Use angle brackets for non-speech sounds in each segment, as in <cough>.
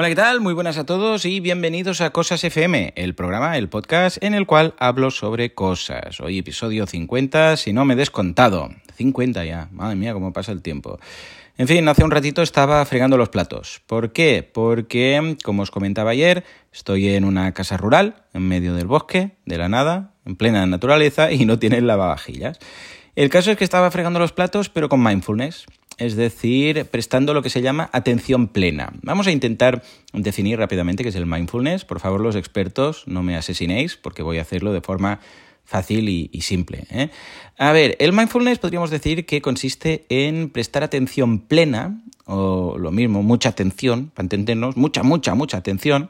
Hola, ¿qué tal? Muy buenas a todos y bienvenidos a Cosas FM, el programa, el podcast en el cual hablo sobre cosas. Hoy episodio 50, si no me he descontado. 50 ya, madre mía, cómo pasa el tiempo. En fin, hace un ratito estaba fregando los platos. ¿Por qué? Porque, como os comentaba ayer, estoy en una casa rural, en medio del bosque, de la nada, en plena naturaleza y no tiene lavavajillas. El caso es que estaba fregando los platos, pero con mindfulness es decir, prestando lo que se llama atención plena. Vamos a intentar definir rápidamente qué es el mindfulness. Por favor, los expertos, no me asesinéis, porque voy a hacerlo de forma fácil y, simple. ¿eh? A ver, el mindfulness podríamos decir que consiste en prestar atención plena, o lo mismo, mucha atención, para entendernos, mucha, mucha, mucha atención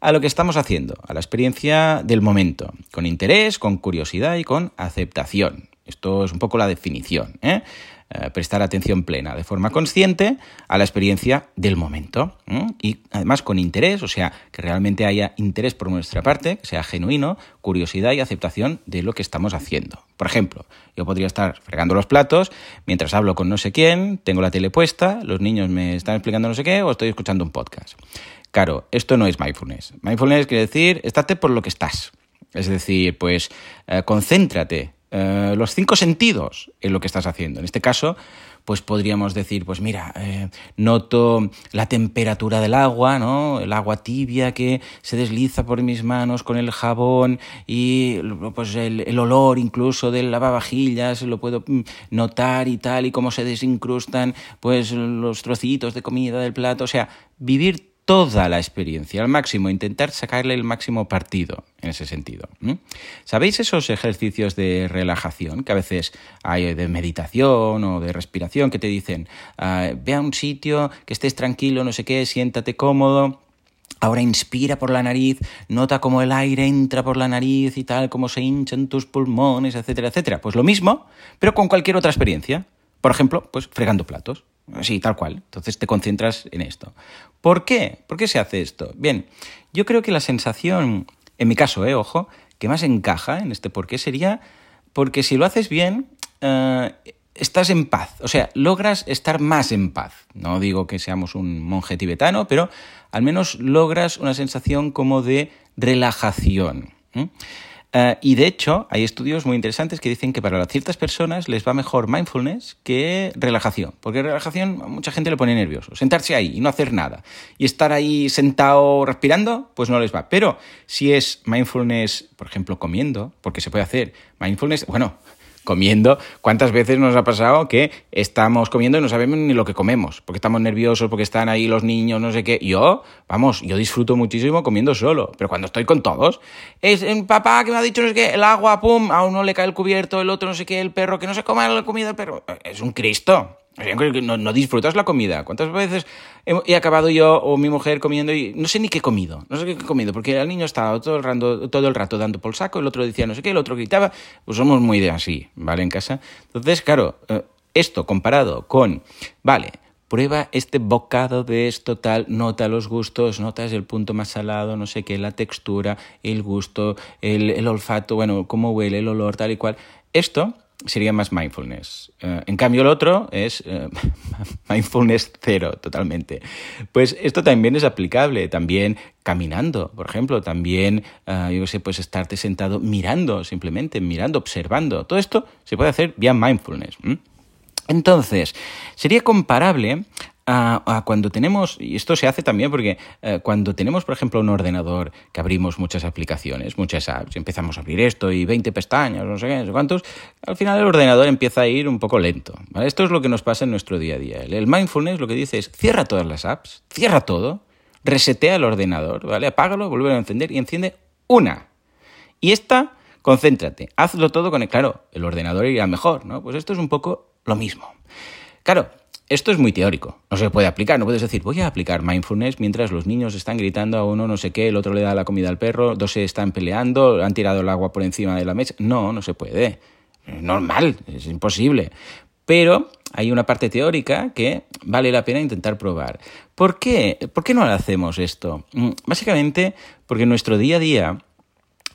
a lo que estamos haciendo, a la experiencia del momento, con interés, con curiosidad y con aceptación. Esto es un poco la definición. ¿eh? Eh, prestar atención plena de forma consciente a la experiencia del momento. Y además con interés, o sea, que realmente haya interés por nuestra parte, que sea genuino, curiosidad y aceptación de lo que estamos haciendo. Por ejemplo, yo podría estar fregando los platos mientras hablo con no sé quién, tengo la tele puesta, los niños me están explicando no sé qué o estoy escuchando un podcast. Claro, esto no es mindfulness. Mindfulness quiere decir, estate por lo que estás. Es decir, pues eh, concéntrate eh, los cinco sentidos en lo que estás haciendo. En este caso, pues podríamos decir, pues mira, eh, noto la temperatura del agua, ¿no? El agua tibia que se desliza por mis manos con el jabón y pues el, el olor incluso del lavavajillas lo puedo mm, notar y tal y cómo se desincrustan pues los trocitos de comida del plato, o sea, vivir toda la experiencia al máximo, intentar sacarle el máximo partido en ese sentido. ¿Sabéis esos ejercicios de relajación que a veces hay de meditación o de respiración que te dicen, ah, ve a un sitio, que estés tranquilo, no sé qué, siéntate cómodo? Ahora inspira por la nariz, nota cómo el aire entra por la nariz y tal, cómo se hinchan tus pulmones, etcétera, etcétera. Pues lo mismo, pero con cualquier otra experiencia. Por ejemplo, pues fregando platos. Sí, tal cual. Entonces te concentras en esto. ¿Por qué? ¿Por qué se hace esto? Bien, yo creo que la sensación, en mi caso, eh, ojo, que más encaja en este por qué sería porque si lo haces bien, eh, estás en paz. O sea, logras estar más en paz. No digo que seamos un monje tibetano, pero al menos logras una sensación como de relajación. Eh, y de hecho, hay estudios muy interesantes que dicen que para ciertas personas les va mejor mindfulness que relajación. Porque relajación mucha gente le pone nervioso. Sentarse ahí y no hacer nada. Y estar ahí sentado respirando, pues no les va. Pero si es mindfulness, por ejemplo, comiendo, porque se puede hacer mindfulness, bueno, comiendo. ¿Cuántas veces nos ha pasado que estamos comiendo y no sabemos ni lo que comemos? Porque estamos nerviosos, porque están ahí los niños, no sé qué. Yo, vamos, yo disfruto muchísimo comiendo solo, pero cuando estoy con todos, es el papá que me ha dicho, no sé qué, el agua, pum, a uno le cae el cubierto, el otro no sé qué, el perro, que no se coma la comida del perro. Es un Cristo. No, no, disfrutas la comida. ¿Cuántas veces he, acabado yo o mi mujer comiendo y no sé ni qué he comido? No sé qué he comido, porque el niño estaba todo el, rato, todo el rato dando por saco, el otro decía no sé qué, el otro gritaba. Pues somos muy de así, ¿vale? En casa. Entonces, claro, eh, esto comparado con, vale, prueba este bocado de esto tal, nota los gustos, notas el punto más salado, no sé qué, la textura, el gusto, el, el olfato, bueno, cómo huele, el olor, tal y cual. Esto sería más mindfulness. Eh, en cambio, el otro es eh, <laughs> mindfulness cero, totalmente. Pues esto también es aplicable, también caminando, por ejemplo, también, uh, yo sé, pues estarte sentado mirando, simplemente mirando, observando. Todo esto se puede hacer vía mindfulness. Entonces, sería comparable cuando tenemos, y esto se hace también porque eh, cuando tenemos, por ejemplo, un ordenador que abrimos muchas aplicaciones, muchas apps, empezamos a abrir esto y 20 pestañas, no sé qué, no sé cuántos, al final el ordenador empieza a ir un poco lento. Esto es lo que nos pasa en nuestro día a día. El mindfulness lo que dice es cierra todas las apps, cierra todo, resetea el ordenador, ¿vale? Apágalo, vuelve a encender y enciende una. Y esta, concéntrate, hazlo todo con el, claro, el ordenador irá mejor, ¿no? Pues esto es un poco lo mismo. Claro, esto es muy teórico, no se puede aplicar, no puedes decir, voy a aplicar mindfulness mientras los niños están gritando a uno no sé qué, el otro le da la comida al perro, dos se están peleando, han tirado el agua por encima de la mesa. No, no se puede. Normal, es imposible. Pero hay una parte teórica que vale la pena intentar probar. ¿Por qué? ¿Por qué no hacemos esto? Mm, básicamente porque nuestro día a día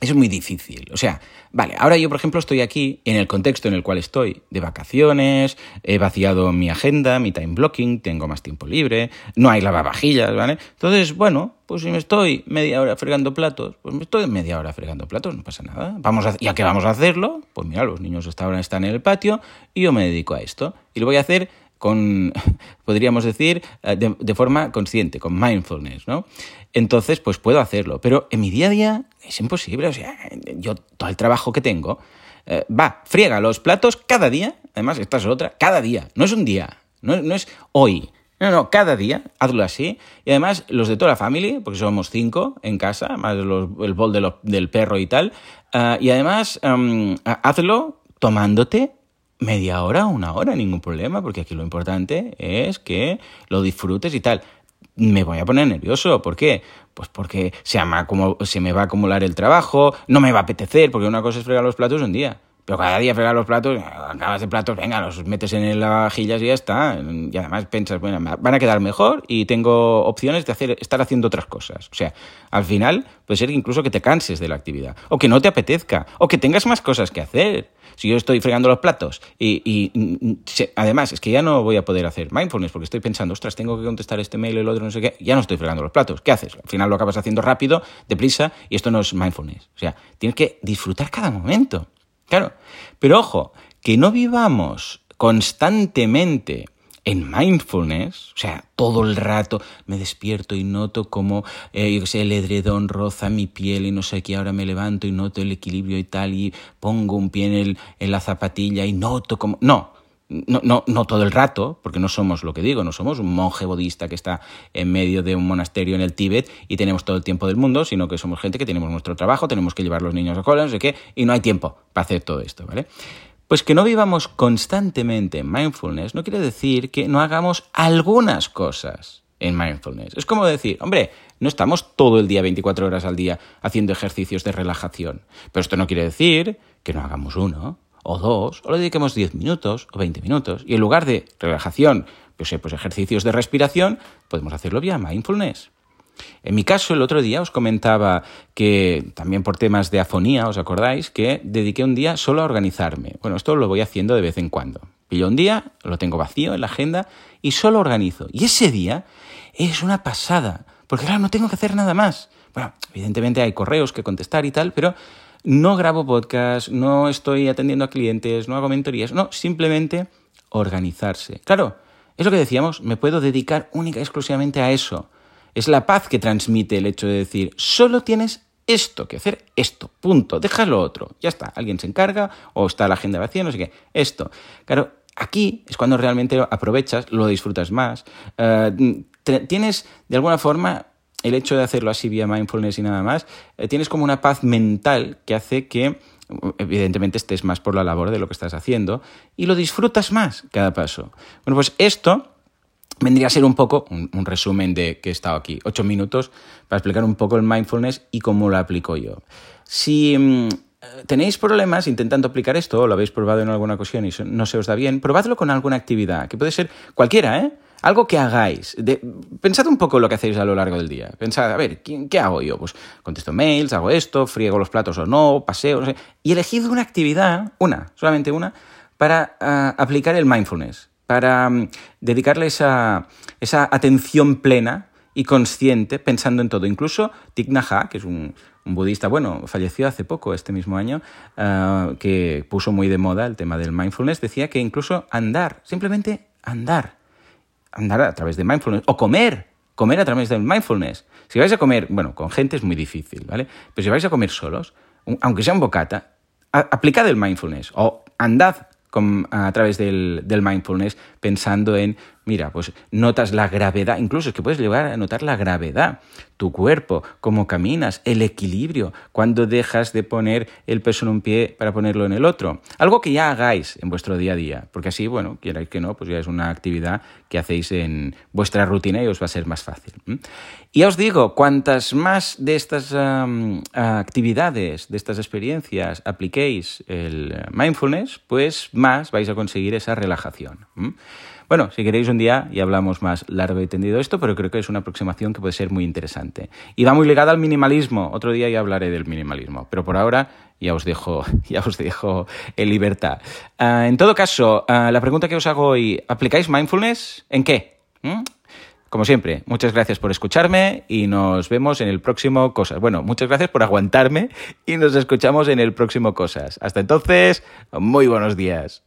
es muy difícil. O sea, vale, ahora yo, por ejemplo, estoy aquí en el contexto en el cual estoy, de vacaciones, he vaciado mi agenda, mi time blocking, tengo más tiempo libre, no hay lavavajillas, ¿vale? Entonces, bueno, pues si me estoy media hora fregando platos, pues me estoy media hora fregando platos, no pasa nada. Vamos a, ya que vamos a hacerlo, pues mira, los niños hasta ahora están en el patio y yo me dedico a esto. Y lo voy a hacer con, <laughs> podríamos decir, eh, de, forma consciente, con mindfulness, ¿no? Entonces, pues puedo hacerlo, pero en mi día a día es imposible, o sea, yo todo el trabajo que tengo, eh, va, friega los platos cada día, además esta es otra, cada día, no es un día, no, no es hoy, no, no, cada día, hazlo así. Y además, los de toda la familia, porque somos cinco en casa, más los, el bol de del perro y tal. Uh, y además, um, hazlo tomándote media hora, una hora, ningún problema, porque aquí lo importante es que lo disfrutes y tal. Me voy a poner nervioso, ¿por qué? Pues porque se, como, se me va a acumular el trabajo, no me va a apetecer, porque una cosa es fregar los platos un día. Pero cada día fregar los platos, acabas de platos, venga, los metes en la vajillas y ya está. Y además piensas, bueno, van a quedar mejor y tengo opciones de hacer, estar haciendo otras cosas. O sea, al final puede ser incluso que te canses de la actividad, o que no te apetezca, o que tengas más cosas que hacer. Si yo estoy fregando los platos y, y, además es que ya no voy a poder hacer mindfulness porque estoy pensando, ostras, tengo que contestar este mail, el otro, no sé qué, ya no estoy fregando los platos. ¿Qué haces? Al final lo acabas haciendo rápido, deprisa, y esto no es mindfulness. O sea, tienes que disfrutar cada momento. Claro. Pero ojo, que no vivamos constantemente en mindfulness, o sea, todo el rato me despierto y noto como, eh, el edredón roza mi piel y no sé qué, ahora me levanto y noto el equilibrio y tal, y pongo un pie en, en la zapatilla y noto como... No, no, no, no todo el rato, porque no somos lo que digo, no somos un monje budista que está en medio de un monasterio en el Tíbet y tenemos todo el tiempo del mundo, sino que somos gente que tenemos nuestro trabajo, tenemos que llevar los niños a cola, no sé qué, y no hay tiempo para hacer todo esto, ¿vale? Pues que no vivamos constantemente en mindfulness no quiere decir que no hagamos algunas cosas en mindfulness. Es como decir, hombre, no estamos todo el día, 24 horas al día, haciendo ejercicios de relajación. Pero esto no quiere decir que no hagamos uno, o dos, o le dediquemos 10 minutos o 20 minutos. Y en lugar de relajación, pues, pues ejercicios de respiración, podemos hacerlo vía mindfulness. En mi caso, el otro día os comentaba que también por temas de afonía, ¿os acordáis? Que dediqué un día solo a organizarme. Bueno, esto lo voy haciendo de vez en cuando. Pillo un día, lo tengo vacío en la agenda y solo organizo. Y ese día es una pasada, porque claro, no tengo que hacer nada más. Bueno, evidentemente hay correos que contestar y tal, pero no grabo podcast, no estoy atendiendo a clientes, no hago mentorías, no, simplemente organizarse. Claro, es lo que decíamos, me puedo dedicar única y exclusivamente a eso. Es la paz que transmite el hecho de decir, solo tienes esto que hacer, esto, punto, déjalo otro, ya está, alguien se encarga o está la agenda vacía, no sé qué, esto. Claro, aquí es cuando realmente aprovechas, lo disfrutas más, uh, tienes de alguna forma el hecho de hacerlo así vía mindfulness y nada más, eh, tienes como una paz mental que hace que evidentemente estés más por la labor de lo que estás haciendo y lo disfrutas más cada paso. Bueno, pues esto vendría a ser un poco un, resumen de que he estado aquí, ocho minutos, para explicar un poco el mindfulness y cómo lo aplico yo. Si mmm, tenéis problemas intentando aplicar esto, o lo habéis probado en alguna ocasión y no se os da bien, probadlo con alguna actividad, que puede ser cualquiera, ¿eh? Algo que hagáis. Pensad un poco lo que hacéis a lo largo del día. Pensad, a ver, ¿qué, ¿qué, hago yo? Pues contesto mails, hago esto, friego los platos o no, paseo, no sé. Y elegid una actividad, una, solamente una, para uh, aplicar el mindfulness, para um, dedicarle esa, esa atención plena y consciente pensando en todo. Incluso Thich que es un, un, budista, bueno, falleció hace poco, este mismo año, uh, que puso muy de moda el tema del mindfulness, decía que incluso andar, simplemente andar, andar a través de mindfulness o comer, comer a través del mindfulness. Si vais a comer, bueno, con gente es muy difícil, ¿vale? Pero si vais a comer solos, aunque sea un bocata, aplicad el mindfulness o andad con, a través del, del mindfulness pensando en Mira, pues notas la gravedad, incluso es que puedes llegar a notar la gravedad, tu cuerpo, cómo caminas, el equilibrio, cuando dejas de poner el peso en un pie para ponerlo en el otro. Algo que ya hagáis en vuestro día a día, porque así, bueno, quierais que no, pues ya es una actividad que hacéis en vuestra rutina y os va a ser más fácil. Y os digo, cuantas más de estas actividades, de estas experiencias apliquéis el mindfulness, pues más vais a conseguir esa relajación. Bueno, si queréis un día y hablamos más largo y tendido esto, pero creo que es una aproximación que puede ser muy interesante. Y va muy ligada al minimalismo. Otro día ya hablaré del minimalismo, pero por ahora ya os dejo, <laughs> ya os dejo en libertad. Ah, en todo caso, ah, la pregunta que os hago hoy, ¿aplicáis mindfulness? ¿En qué? ¿Mm? Como siempre, muchas gracias por escucharme y nos vemos en el próximo Cosas. Bueno, muchas gracias por aguantarme y nos escuchamos en el próximo Cosas. Hasta entonces, muy buenos días.